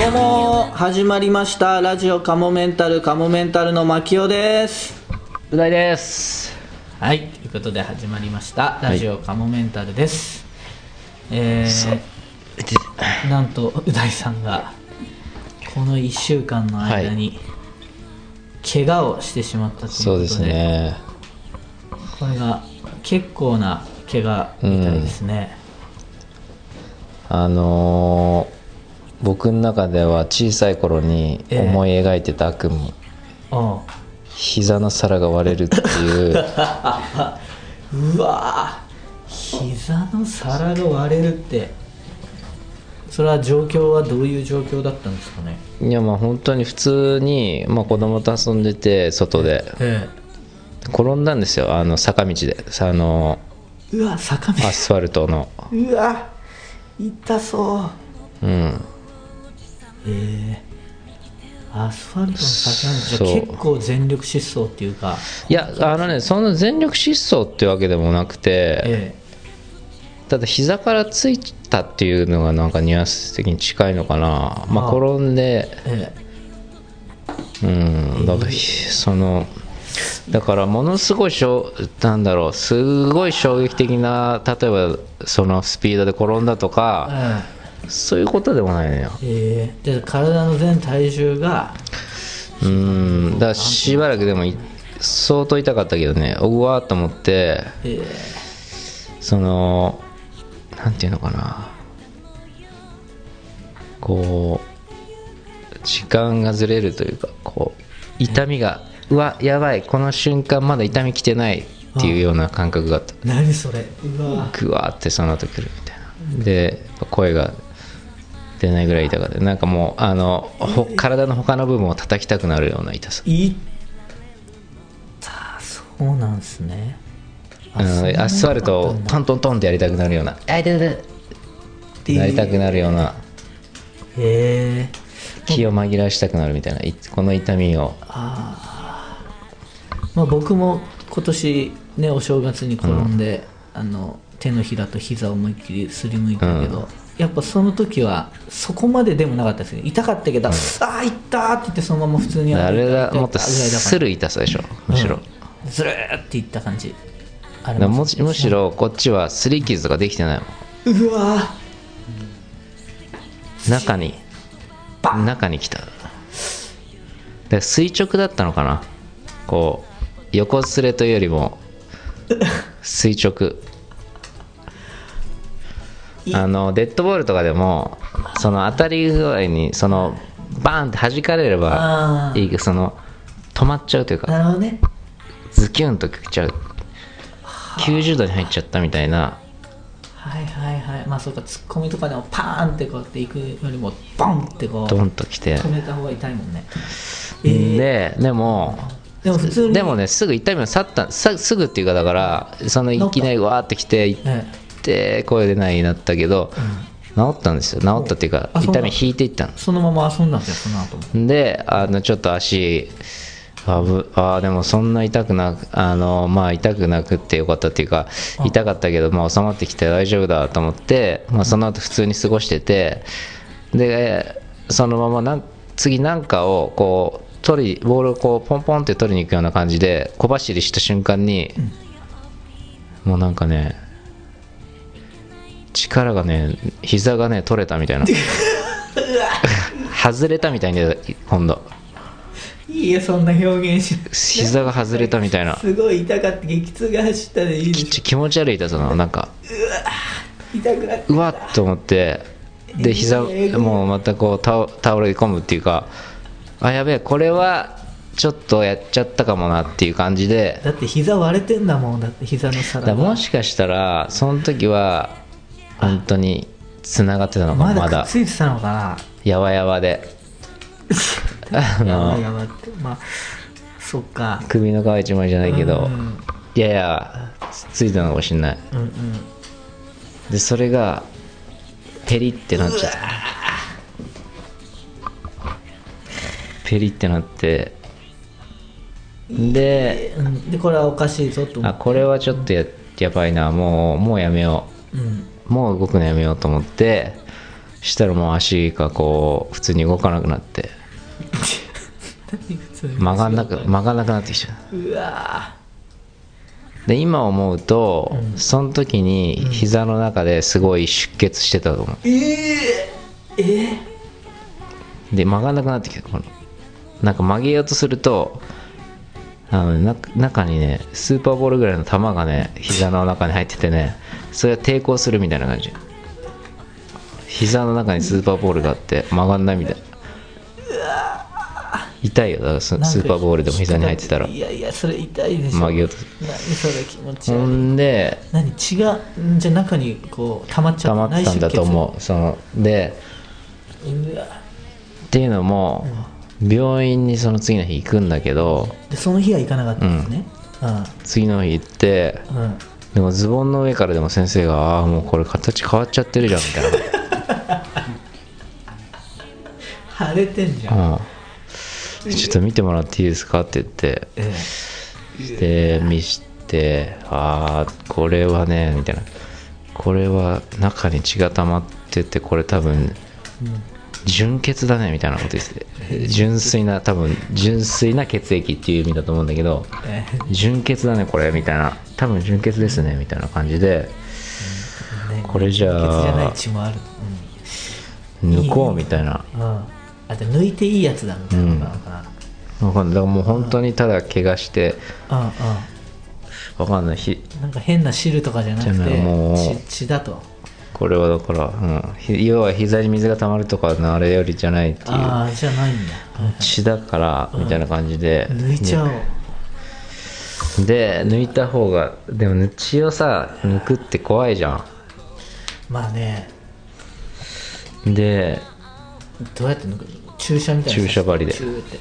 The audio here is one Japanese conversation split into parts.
どうも始まりました。ラジオカモメンタルカモメンタルの牧雄です。う大です。はいということで始まりました。ラジオカモメンタルです、えー、なんとう大さんがこの1週間の間に怪我をしてしまったということで,、そうですね。これが結構な怪我みたいですね、あのー僕の中では小さい頃に思い描いてた悪夢、おう膝の皿が割れるっていう。うわー。膝の皿が割れるって。それは状況はどういう状況だったんですかね？いやまあ本当に普通に、まあ、子供と遊んでて外で。え転んだんですよ。あの坂道で。あのえうわ坂道。アスファルトの。うわ痛そう。うんええアスファルトの坂道そう。じゃ結構全力疾走っていうか。いやあのねそんな全力疾走ってわけでもなくてえただ膝からついたっていうのがなんかニュアンス的に近いのかな。まあ転んで。ええ。うんだからひそのだからものすごいしょうなんだろうすごい衝撃的な例えばそのスピードで転んだとかえそういうことでもないのよええ体の全体重がうんだからしばらくでもい相当痛かったけどね。うわーっと思ってええそのなんていうのかな。こう時間がずれるというかこう痛みがうわやばい。この瞬間まだ痛みきてないっていうような感覚があった。何それ。うわグワーってその後来るみたいな。で声が出ないぐらい痛かったなんかもうあのほ体の他の部分を叩きたくなるような痛さ。いったそうなんですね。あのアスファルトをトントントンってやりたくなるような。あ痛い痛い痛い。なりたくなるような。へえ気を紛らわしたくなるみたいないこの痛みを。まあ僕も今年ねお正月に転んで、あの手のひらと膝を思いっきりすりむいたけど、やっぱその時はそこまででもなかったですね。痛かったけど、ああ痛ったって言ってそのまま普通にあれが歩いてもっとする痛さでしょむしろ、うん。ずるーっていった感じ。あれもむむしろこっちはすり傷とかできてないもん。うわ中に。中に来た。で垂直だったのかな。こう横すれというよりも 垂直あのデッドボールとかでもその当たり具合にそのバーンって弾かれればいいけどその止まっちゃうというかなるほどね。ズキュンときちゃう。90度に入っちゃったみたいな。はいはいはい。まあそうかツッコミとかでもパーンってこうやっていくよりもボンってこうドンときて。止めた方が痛いもんね。えー。ででもでも普通に。でもねすぐ痛みを去ったさすぐっていうかだからそのいきなりわーってきて行っ声出ないになったけど、治ったんですよ。治ったっていうか痛み引いていったの。えそのまま遊んだんですよその後も。であのちょっと足あぶあーでもそんな痛くなくあのまあ痛くなくってよかったっていうか痛かったけど、まあ、収まってきて大丈夫だと思って、まあ、その後普通に過ごしててでそのままなん次なんかをこう取りボールをこうポンポンって取りに行くような感じで小走りした瞬間に、もうなんかね力がね膝がね取れたみたいな。外れたみたいに今度。いいよそんな表現し。膝が外れたみたいな。すごい痛かった。激痛が走ったでいいで気持ち悪い痛さなの？なんか。痛くなってうわっと思って。で膝もうまたこう倒倒れ込むっていうか。あやべえこれはちょっとやっちゃったかもなっていう感じで。だって膝割れてんだもんだって膝のだ皿もがしかしたらその時は本当につながってたのかまだついてたのかな。やわやわで。あのいやばいって。まあそっか。首の皮一枚じゃないけどうん。いやいやついたのかもしんない。うんうん。でそれがペリってなっちゃった。ペリってなって。でうん。でこれはおかしいぞとあこれはちょっとややばいな。もうもうやめよう。ん。うもう動くのやめようと思ってしたらもう足がこう普通に動かなくなって。曲がんなく曲がんなくなってきちゃう。うわで今思うと、その時に膝の中ですごい出血してたと思う。ーえええで曲がんなくなってきた。このなんか曲げようとするとあのな中にねスーパーボールぐらいの球がね膝の中に入っててねそれが抵抗するみたいな感じ。膝の中にスーパーボールがあって曲がんないみたいな。痛いよ。だからスーパーボールでも膝に入ってたら。いやいやそれ痛いでしょ。曲げようと。何それ気持ちほ悪い。んで何血がんじゃあ中にこう溜まっちゃ溜まってたんだと思う。そのでっていうのも病院にその次の日行くんだけどでその日は行かなかったんですね。次の日行ってうんうんでもズボンの上からでも先生が「ああーもうこれ形変わっちゃってるじゃん」みたい 腫れてんじゃん、な「うん、ちょっと見てもらっていいですか?」って言って。えで見して「ああこれはね」みたいな「これは中に血が溜まっててこれ多分純血だね」みたいなこと言ってて。純粋な多分純粋な血液っていう意味だと思うんだけどええ。純血だねこれみたいな多分純血ですねみたいな感じで。えね。これじゃあ血じゃない血もある。抜こうみたいな。うん、うん、あで抜いていいやつだみたいなのかな、わかんない。だからもう本当にただ怪我して。うんうん。わかんない。ひなんか変な汁とかじゃなくてもう。血血だと。これはだから、うん。ひ、要は膝に水が溜まるとかのあれよりじゃないっていう。ああじゃないんだ、血だからみたいな感じで、抜いちゃおうで抜いた方がでも血をさ抜くって怖いじゃまあね。んでどうやって抜く注射みたいな注射針で。チューって。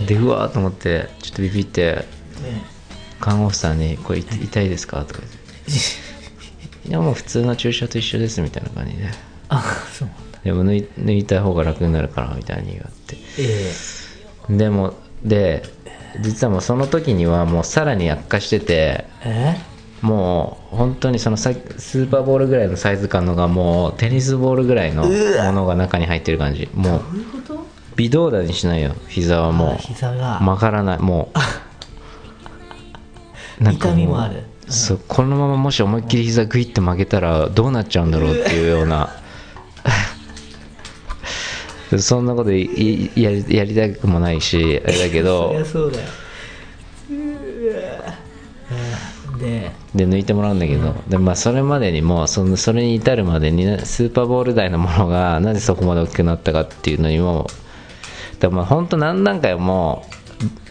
うん。でうわーと思ってちょっとビビってね。看護婦さんに「これ痛痛いですか?」とか言って「いやもう普通の注射と一緒です」みたいな感じで。あそうでも抜い抜いた方が楽になるからみたいに言われて。え。でもで実はもうその時にはもうさらに悪化しててえ？えもう本当にそのさスーパーボールぐらいのサイズ感のがもうテニスボールぐらいのものが中に入ってる感じ。もう微動だにしないよ膝はもあ膝が。う曲がらない。もう。なんか痛みもある。そうこのままもし思いっきり膝グイッて曲げたらどうなっちゃうんだろうっていうようなそんなことやりやりたくもないしあれだけ そどりゃそうだよ。うわうんでで抜いてもらうんだけど、でまあ、それまでにもそのそれに至るまでにねスーパーボール大のものがなぜそこまで大きくなったかっていうのにもでも本当何段階も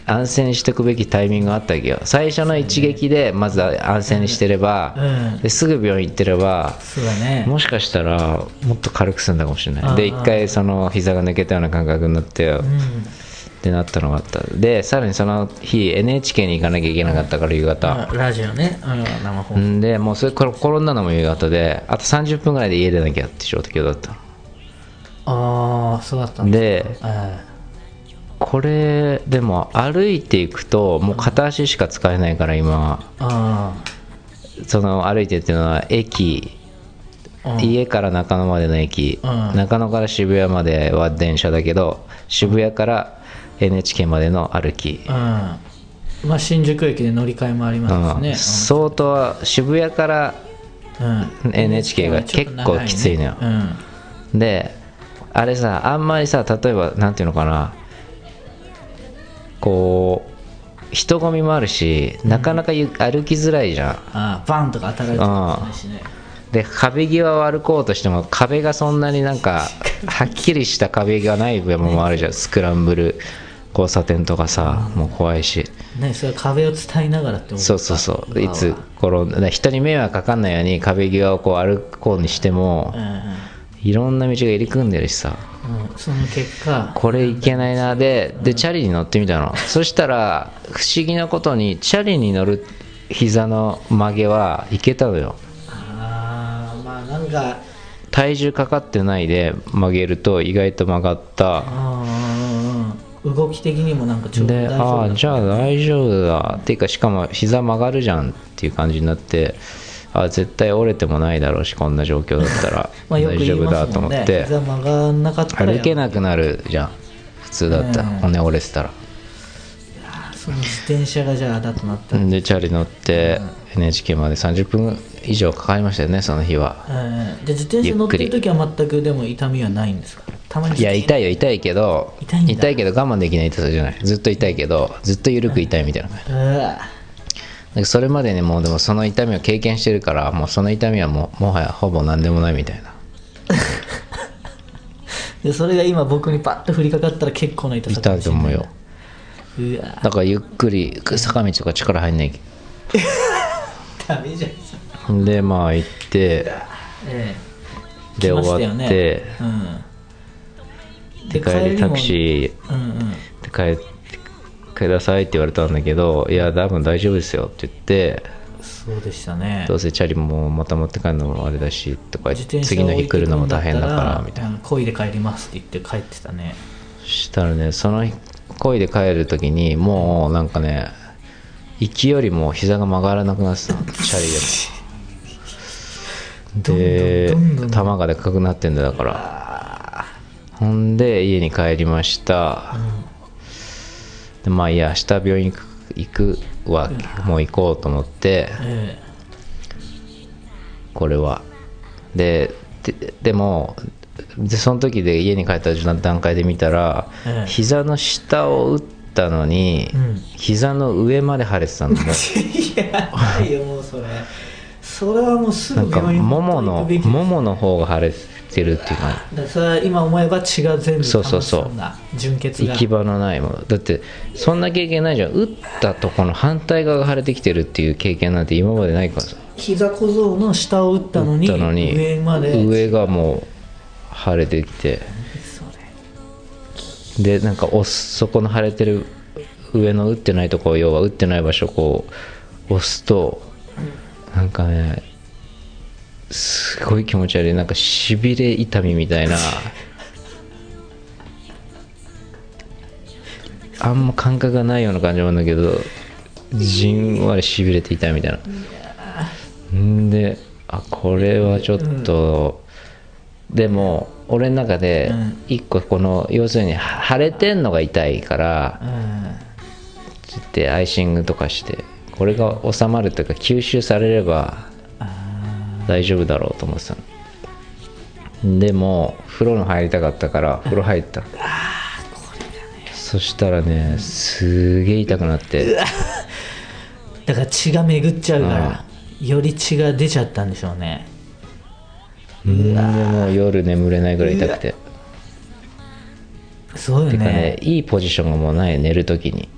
安静にしておくべきタイミングがあったわけよ。最初の一撃でまず安静にしてれば、うん。ですぐ病院行ってればそうだね。もしかしたらもっと軽く済んだかもしれない。で一回その膝が抜けたような感覚になって、うん。ってなったのがあった。でさらにその日 NHK に行かなきゃいけなかったから夕方、あラジオね、うん、生放送。んでもうそれから転んだのも夕方であと30分ぐらいで家出なきゃって状況だったの。ああそうだったんだ。でえこれでも歩いていくともう片足しか使えないから今。その歩いてっていうのは駅。家から中野までの駅、うん。中野から渋谷までは電車だけど渋谷から NHK までの歩き、うん。まあ新宿駅で乗り換えもありますね。うん、相当渋谷からうん。NHK が結構きついのよ。うんであれさあんまりさ例えばなんていうのかなこう人混みもあるしなかなかゆ歩きづらいじゃん。ああバンとか当たられてしね。で壁際を歩こうとしても壁がそんなになんか はっきりした壁がない部分もあるじゃん。スクランブル交差点とかさもう怖いし。ねそれ壁を伝いながらって思そうそうそう。いつ転んで人に迷惑かかんないように壁際をこう歩こうにしてもうんうんいろんな道が入り組んでるしさ。うんその結果。これいけないな。ででチャリに乗ってみたの。そしたら不思議なことにチャリに乗る膝の曲げはいけたのよ。ああまあなんか。体重かかってないで曲げると意外と曲がった。あー動き的にもなんかちょうどであ大丈夫だあじゃあ大丈夫だ。っていうかしかも膝曲がるじゃんっていう感じになってあ絶対折れてもないだろうしこんな状況だったら 大丈夫だと思って。膝曲がんなかったら歩けなくなるじゃん。普通だったらうん骨折れてたら。その自転車がじゃあだとなったでチャリ乗って NHK まで30分以上かかりましたよねその日は。うんで自転車乗ってる時は全くでも痛みはないんですか？たまにいや痛いよ痛いけど痛いけど我慢できない痛さじゃない。ずっと痛いけどずっと緩く痛いみたいな感じ。うわだからそれまでにもうでもその痛みを経験してるからもうその痛みはもうもはやほぼ何でもないみたいな。でそれが今僕にパッと降りかかったら結構な痛さか痛もしれない。いと思うよ。だからゆっくり坂道とか力入んない。ダメじゃん。でまあ行ってええ。で終わねってうん。で帰りタクシー。ーうんうん。で帰ってくださいって言われたんだけど「いや多分大丈夫ですよ」って言ってそうでしたね。どうせチャリもまた持って帰るのもあれだしとか次の日来るのも大変だからみたいな。な恋で帰りますって言って帰ってたね。そしたらねその日漕いで帰る時にもうなんかね行きよりも膝が曲がらなくなってたのチャリでも。でどんどんどんどん。球がでかくなってんだよだから。ほんで家に帰りました、でまあいいや明日病院行く行くはもう行こうと思ってえこれは。でででもでその時で家に帰った段階で見たら、ええ。膝の下を打ったのに、うん。膝の上まで腫れてたんだ やないよもうそれ。それはもうすぐなんかもものももの方が腫れてるっていうか。それは今思えば血が全部そうそうそう。純血が。行き場のないもの。だってそんな経験ないじゃん。打ったとこの反対側が腫れてきてるっていう経験なんて今までないからさ。膝小僧の下を打ったの打にったのに。上まで。上がもう腫れてきて。でなんか押すそこの腫れてる上の打ってないところ要は打ってない場所をこう押すとなんかねすごい気持ち悪い。なんかしびれ痛みみたいな。あんま感覚がないような感じなんだけどじんわりしびれて痛いみたいな。んであこれはちょっと、でも俺の中でうん一個この要するには腫れてんのが痛いからうん。つってアイシングとかしてこれが収まるというか吸収されればあ大丈夫だろうと思ってたの。でも風呂に入りたかったから風呂入った。のそしたらねすげえ痛くなって。ーだから血が巡っちゃうから、より血が出ちゃったんでしょうね。うんでもう夜眠れないぐらい痛くて。そうよてかねねいいポジションがもうない寝るときに。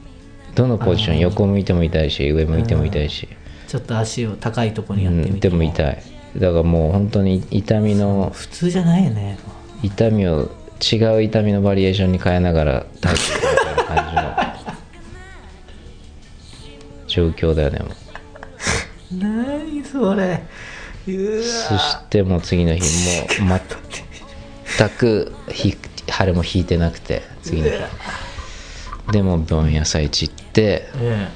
どのポジション横向いても痛いし上向いても痛いし、ちょっと足を高いところにうやってみて。ん、でも痛いだからもう本当に痛みの普通じゃないよね。痛みを違う痛みのバリエーションに変えながら耐えていくみたいな感じの 状況だよね。もう何それ。そしてもう次の日もう全くひ腫れも引いてなくて次の日。でも病院朝一行ってええ。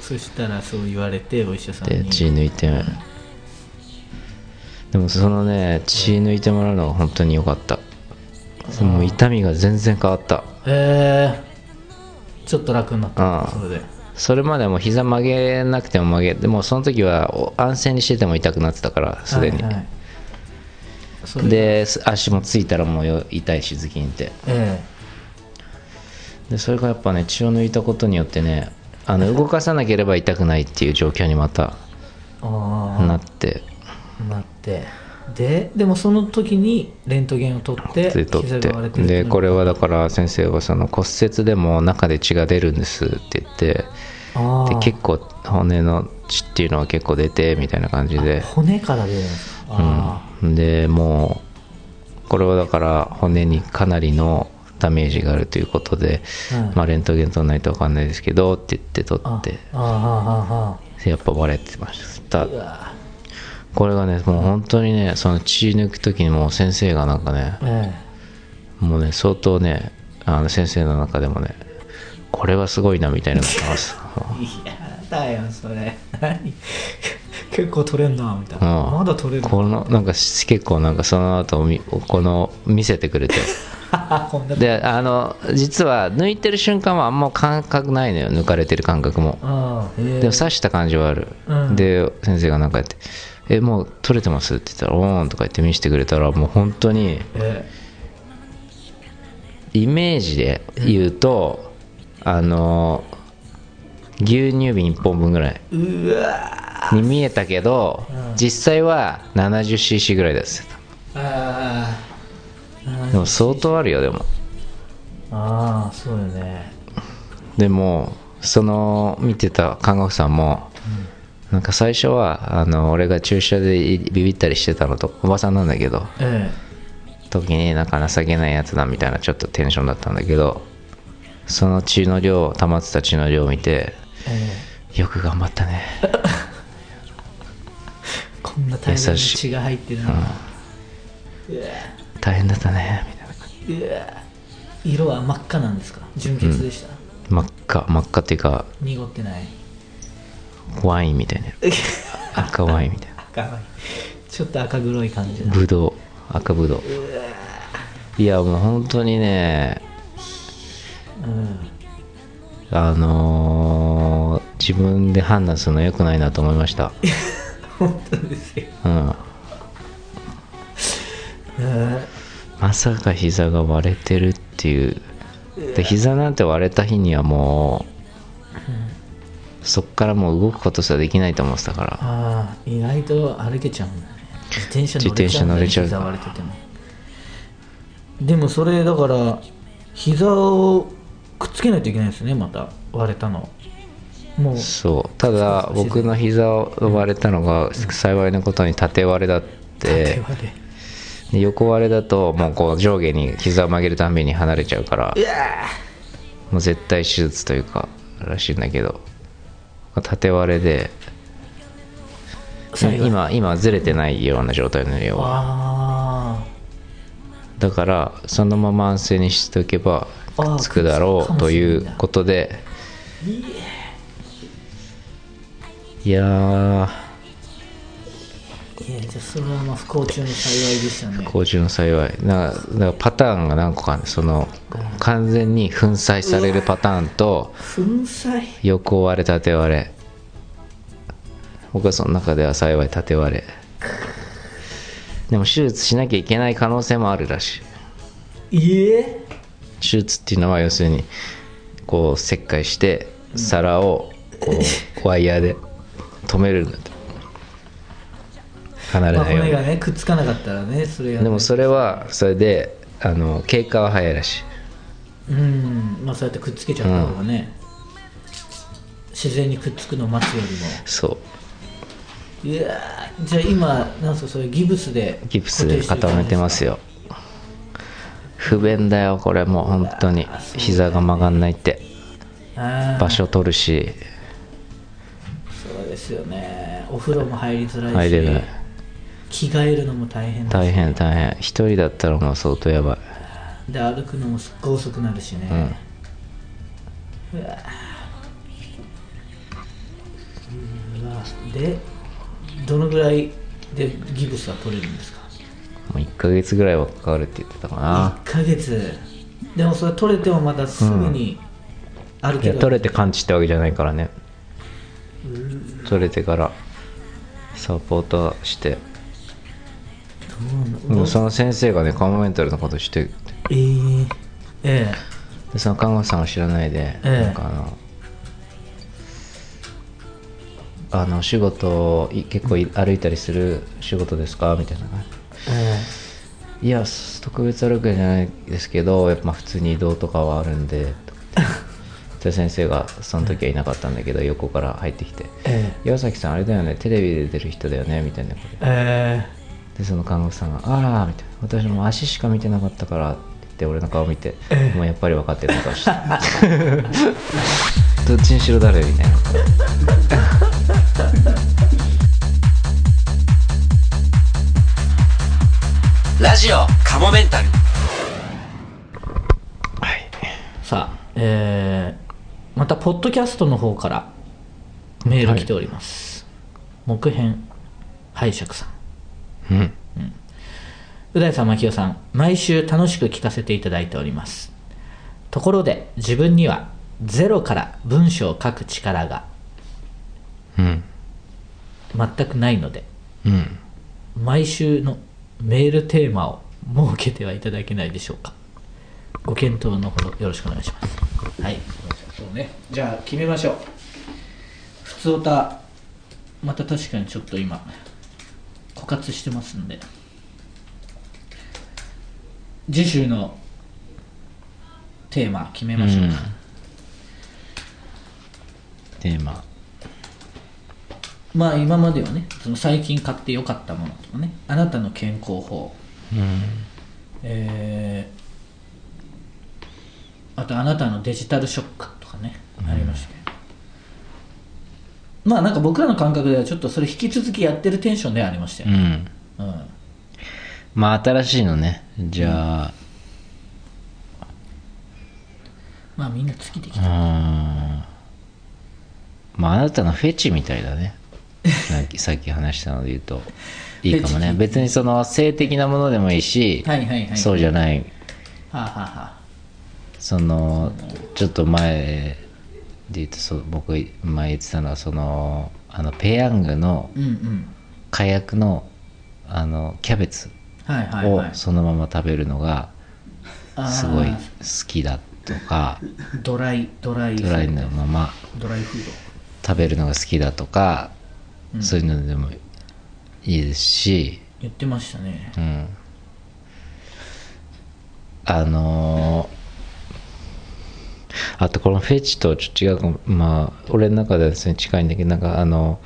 そしたらそう言われてお医者さんでに血抜いてでもそのね血抜いてもらうのが本当に良かった。もう痛みが全然変わった。ええちょっと楽になった。それで。それまではもう膝曲げなくても曲げでもその時はお安静にしてても痛くなってたからすでに、はいはい。で足もついたらもうよ痛いしズキンって。えでそれがやっぱね血を抜いたことによってねあの動かさなければ痛くないっていう状況にまたなって。あなってででもその時にレントゲンを取ってで取って。でこれはだから先生はその骨折でも中で血が出るんですって言ってで結構骨の血っていうのは結構出てみたいな感じで。骨から出るんですか？あうん、でもうこれはだから骨にかなりのダメージがあるということで、うんまあ、レントゲン取らないと分かんないですけどって言って取あって。ああああやっぱ割れてましたこれがねもう本当にねその血抜く時にもう先生がなんかねえもうね相当ねあの先生の中でもねこれはすごいなみたいなのがます。え いやだよそれ。何？結構取れんなみたいな、うん。まだ取れるこのなんか結構なんかその後みこの見せてくれて。であの実は抜いてる瞬間はあんま感覚ないのよ抜かれてる感覚も。でも刺した感じはある、うん。で先生がなんかやって「えもう取れてます?」って言ったら「おーん」とか言って見せてくれたらもう本当にえイメージで言うと、あの牛乳瓶1本分ぐらいに見えたけど、うん。実際は 70cc ぐらいですああでも相当あるよでも。ああそうよね。でもその見てた看護婦さんも、なんか最初はあの俺が注射でビビったりしてたのとおばさんなんだけどえ時になんか情けないやつだみたいなちょっとテンションだったんだけどその血の量溜まってた血の量を見てええ。よく頑張ったね。え こんな大量に優しい血が入ってるの、うわ。大変だったね。みたいな色は真っ赤なんですか？純血でした、真っ赤。真っ赤っていうか濁ってないワインみたいな。赤ワインみたいな。赤いちょっと赤黒い感じだブドウ。赤ブドウ。いやもう本当にねうん。あのー自分で判断するの良くないなと思いました。本当ですよ。うん。えまさか膝が割れてるっていう。で膝なんて割れた日にはもうそっからもう動くことすらできないと思ってたから。ああ意外と歩けちゃうんだね。自転車乗れちゃう自転車乗れてても。でもそれだから膝をくっつけないといけないですねまた割れたの。もうそう。ただ僕の膝を割れたのが幸いなことに縦割れだって。縦割れ。で横割れだともうこう上下に膝を曲げるたんびに離れちゃうから。もう絶対手術というからしいんだけど縦割れで今今ずれてないような状態のよあだからそのまま安静にしておけばくっつくだろうということで。い。やゃあそれはまあ不幸中の幸いでしたね。不幸中の幸い。だからだからパターンが何個かあるその完全に粉砕されるパターンと粉砕？横割れ縦割れ。僕はその中では幸い縦割れ。でも手術しなきゃいけない可能性もあるらしい。いえ。手術っていうのは要するにこう切開して皿をこう ワイヤーで止めるんだと離れまあないように。骨がねくっつかなかったらねそれでもそれはそれであの経過は早いらしい。うん。まあそうやってくっつけちゃった方がね、自然にくっつくのを待つよりそう。もいやーじゃあ今なんすかそれギブスでギプスで固めてますよ。不便だよこれもう本当に。膝が曲がんないって。場所取るし。そうですよね。お風呂も入りづらいし。入れない着替えるのも大変大変大変。一人だったらもう相当やばい。で歩くのもすっごい遅くなるしね、うわうわ。でどのぐらいでギブスは取れるんですか？もう1ヶ月ぐらいはかかるって言ってたかな。1ヶ月。でもそれ取れてもまたすぐに歩いける、や取れて完治ってわけじゃないからね。取れてからサポートして。どうもうその先生がねカモメンタルのことしててえー、えでその看護師さんは知らないで、ええ。なんかあのあの仕事い結構い歩いたりする仕事ですか？みたいなええ。いや特別歩くんじゃないですけどやっぱ普通に移動とかはあるんで で先生がその時はいなかったんだけど横から入ってきて。え「岩崎さんあれだよねテレビで出る人だよね」みたいなこと。ええでその看護師さんが「あら」みたいな「私も足しか見てなかったから」って言って俺の顔見て「ええ。もうやっぱり分かってるのかして どっちにしろ誰みたいな。ラジオカモメンタル。はい。さあえー、またポッドキャストの方からメール来ております、木編拝借さんうん。う大さん牧雄さん毎週楽しく聞かせていただいております。ところで自分にはゼロから文章を書く力がうん。全くないのでうん。毎週のメールテーマを設けてはいただけないでしょうか。ご検討のほどよろしくお願いします。はい。そうね。じゃあ決めましょう。普通歌。また確かにちょっと今枯渇してますんで。次週のテーマ決めましょうか、テーマ。まあ今まではねその最近買ってよかったものとかねあなたの健康法。うん。えーあとあなたのデジタルショックとかね、ありましたけどまあなんか僕らの感覚ではちょっとそれ引き続きやってるテンションではありましたよね、うん。うん。まあ新しいのね。じゃあ。まあみんな尽きてきうーた、ん。まああなたのフェチみたいだね。なんかさっき話したので言うと。いいかもね。フェチ。別にその性的なものでもいいし、はいはいはい。そうじゃない。はあ、はあはあ、そのちょっと前で言うとそう僕前言ってたのはそのあのペヤングの火薬のあのキャベツをそのまま食べるのがすごい好きだとかドライドライド。ライのままドライフー食べるのが好きだとか、うん。そういうのでもいいですし、ド言ってましたね。うん、あのーあとこのフェチとちょっと違うかも。まあ俺の中ではですね近いんだけどなんかあの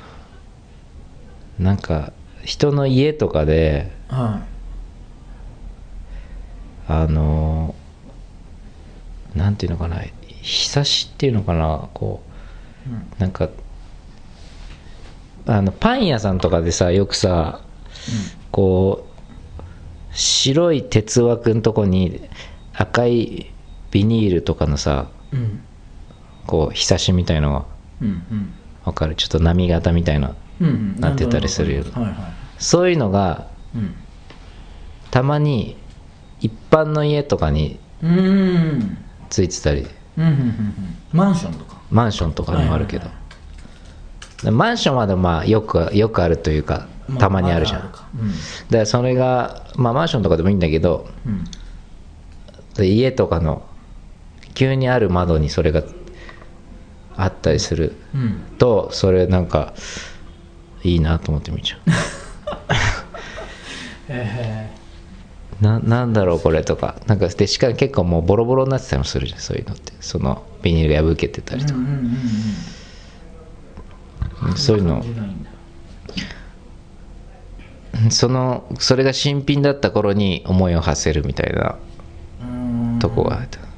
なんか人の家とかではあのなんていうのかなひさしっていうのかなこい、うん。うなんかあのパン屋さんとかでさよくさこう白い鉄枠のとこに赤いビニールとかのさうんこうひさしみたいのがうんうん。わかる？ちょっと波形みたいななってたりするよ。はいはい。そういうのがうん。たまに一般の家とかについてたり。マンションとか。マンションとかにもあるけど、マンションはでもまあよくよくあるというかまたまにあるじゃん、まだか。うん。でそれが、まあ、マンションとかでもいいんだけどうん。で家とかの急にある窓にそれがあったりするうんとそれなんかいいなと思って見ちゃ えうななんだろうこれとか。なんかでしかも結構もうボロボロになってたりもするじゃんそういうのって。そのビニール破けてたーりとか、うんうんうんうんそういうの。そのそれが新品だった頃に思いを馳せるみたいなとこがあった。と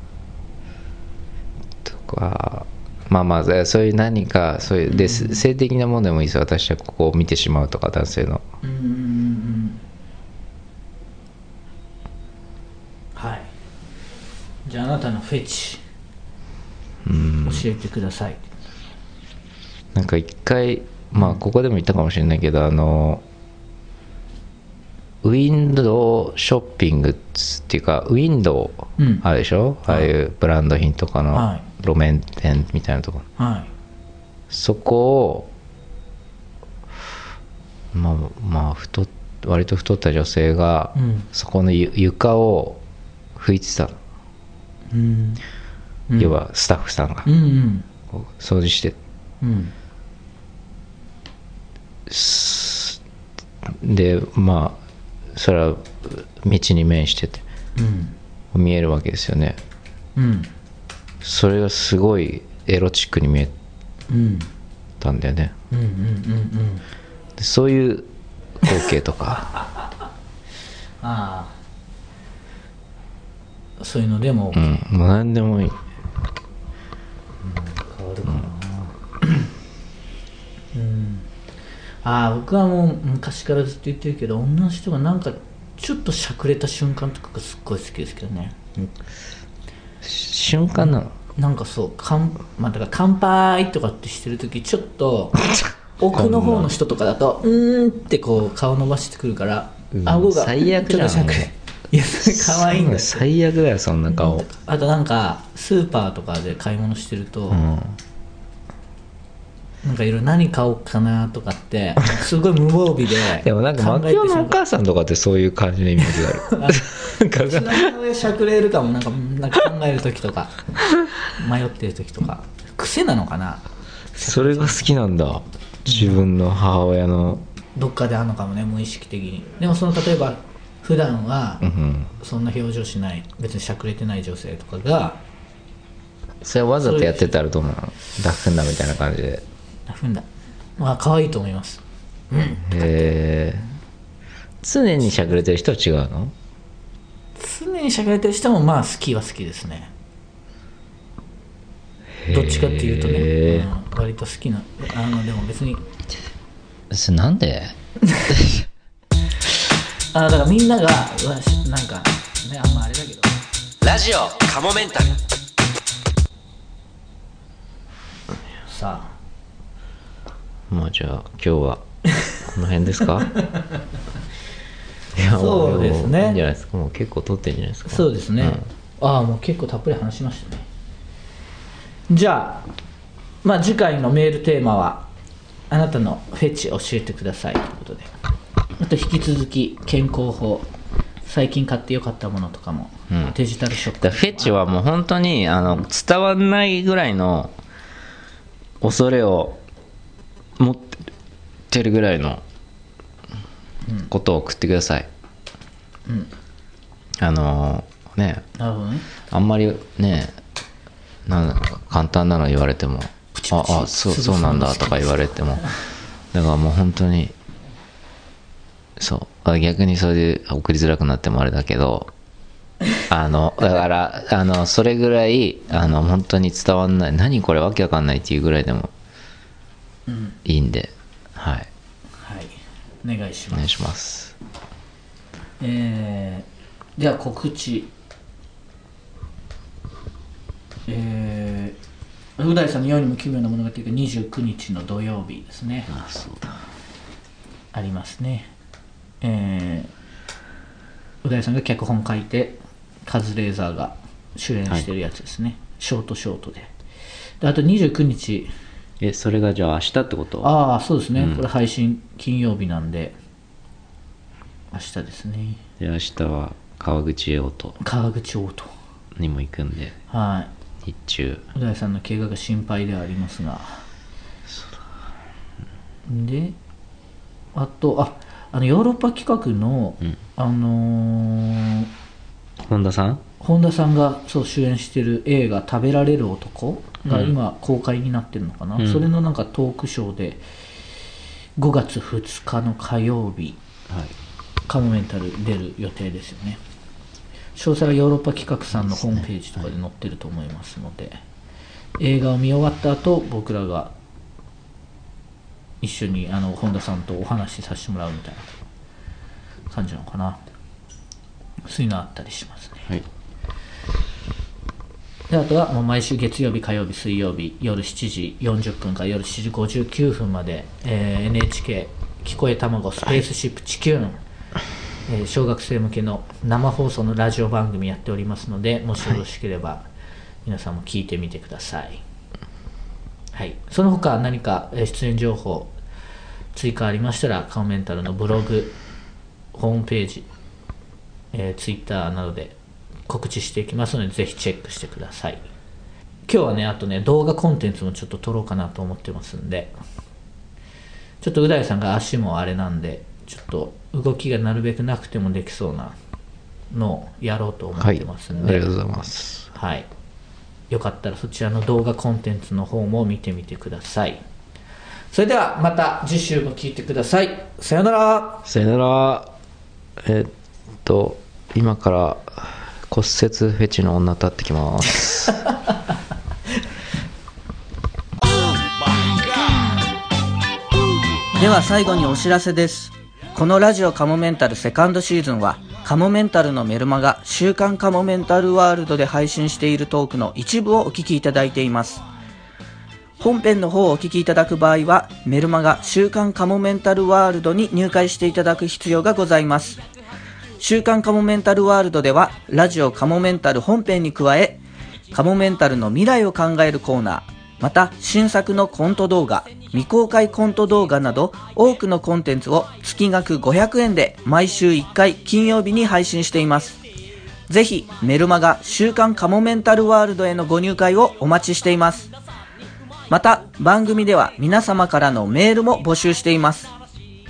かまあまあそういう何かそういうで性的なものでもいいです私はここを見てしまうとか男性の。うんうんうんうん。はい。じゃああなたのフェチ。うん。教えてください。なんか一回まあここでも言ったかもしれないけどあのウィンドウショッピングっていうかウィンドウうん。あるでしょ、ああいうブランド品とかのはい。路面店みたいなとこ。はい。そこをまあまあ太っ割と太った女性が、うん。そこのゆ床を拭いてたの、うん。うん要はスタッフさんが。うん。うん。掃除して。うん。すでまあそれは道に面してて。うん。見えるわけですよね。うん。それがすごいエロチックに見えうんたんだよね。うんうんうんでそういう光景とか。ああ。そういうのでも。うん。もう何でもいい。変わるかな。うんああ僕はもう昔からずっと言ってるけど女の人がなんかちょっとしゃくれた瞬間とかがすっごい好きですけどね、瞬間なの？なんかそうかん、まあ、だから乾杯とかってしてる時ちょっと 奥の方の人とかだとうーんってこう顔伸ばしてくるからうん顎が最悪しゃくれいやそれ可愛いんだよ。最悪だよそんな顔。あとなんかスーパーとかで買い物してると、うんなんかいろいろ何買おうかなとかってすごい無防備で でもなんか考えてしまう牧雄のお母さんとかってそういう感じのイメージがある。なんかしゃくれるかもなんかなんか考える時とか 迷ってる時とか癖なのかな？それが好きなんだ。自分の母親の。どっかであるのかもね無意識的に。でもその例えば普段はうんそんな表情しない別にしゃくれてない女性とかがそれわざとやってたらどうなの？ダッフンだみたいな感じでふんだ。まあ可愛いと思います。へえ常にしゃくれてる人は違うの？常にしゃくれてる人もまあ好きは好きですね。どっちかっていうとね、へうん。割と好きな。あのでも別に。ーそれなんで？あだからみんながうわしなんかねあんまあれだけど。ラジオカモメンタル。さまあじゃあ今日はこの辺ですか？いやそうですね。もいいんじゃないですか？もう結構撮ってんじゃないですあか？そうですね、ん。ああもう結構たっぷり話しましたね。じゃあまあ次回のメールテーマはあなたのフェチ教えてくださいということで。あと引き続き健康法最近買ってよかったものとかも、うん。デジタルショップフェチはもう本当にあの伝わんないぐらいの恐れを持ってるぐらいのことを送ってください、うん。あのね。なるほどね。あんまりねなんか簡単なの言われてもああそうそうなんだとか言われても。だからもう本当にそう。あ逆にそれで送りづらくなってもあれだけどあのだからあのそれぐらいあの本当に伝わんない。何これわけわかんないっていうぐらいでもうんいいんで。はい。はい。お願いしお願いますします。えー、じゃあ告知。えー、う大さんの世にも奇妙な物語が29日の土曜日ですね。あそうだ。ありますね。えー、う大さんが脚本書いてカズレーザーが主演してるやつですね、ショートショートで。であと29日えそれがじゃあ明日ってこと？ああそうですね、うん。これ配信金曜日なんで明日ですね。で明日は川口栄と川口オート。にも行くんで。はい。日中。う大さんの怪我が心配ではありますが。であとああのヨーロッパ企画の、うん。あのー本田さん？本田さんがそう主演してる映画「食べられる男」が今公開になってるのかな、うん。それのなんかトークショーで5月2日の火曜日はい。カモメンタル出る予定ですよね。詳細はヨーロッパ企画さんのホームページとかで載ってると思いますので映画を見終わった後僕らが一緒にあの本田さんとお話しさせてもらうみたいな感じなのかな？そういうのあったりしますね。はいであとはもう毎週月曜日火曜日水曜日夜7時40分から夜7時59分まで、えー NHK 聞こえ卵スペースシップ地球、えー小学生向けの生放送のラジオ番組やっておりますのでもしよろしければ皆さんも聞いてみてください。はい。その他何か出演情報追加ありましたらカモメンタルのブログホームページえー、ツイッターなどで告知していきますのでぜひチェックしてください今日はねあとね動画コンテンツもちょっと撮ろうかなと思ってますんでちょっとう大さんが足もあれなんでちょっと動きがなるべくなくてもできそうなのをやろうと思っはいてますんで、ありがとうございますはい。よかったらそちらの動画コンテンツの方も見てみてください。それではまた次週も聞いてください。さようなら。さよならえっと今から骨折フェチの女立ってきますでは最後にお知らせです。このラジオカモメンタルセカンドシーズンは、カモメンタルのメルマガ、週刊カモメンタルワールドで配信しているトークの一部をお聞きいただいています。本編の方をお聞きいただく場合は、メルマガ週刊カモメンタルワールドに入会していただく必要がございます。週刊カモメンタルワールドでは、ラジオカモメンタル本編に加え、カモメンタルの未来を考えるコーナー、また新作のコント動画、未公開コント動画など多くのコンテンツを月額500円で毎週1回金曜日に配信しています。ぜひメルマガ週刊カモメンタルワールドへのご入会をお待ちしています。また番組では皆様からのメールも募集しています。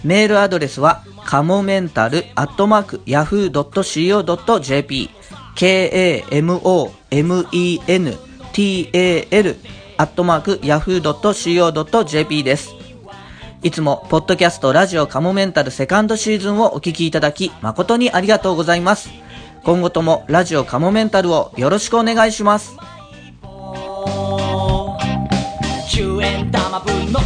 メールアドレスは、かもメンタルアットマーク yahoo.co.jp k-a-m-o-m-e-n-t-a-l アットマーク yahoo.co.jp です。いつも、ポッドキャストラジオカモメンタルセカンドシーズンをお聞きいただき、誠にありがとうございます。今後ともラジオカモメンタルをよろしくお願いします。10円玉分の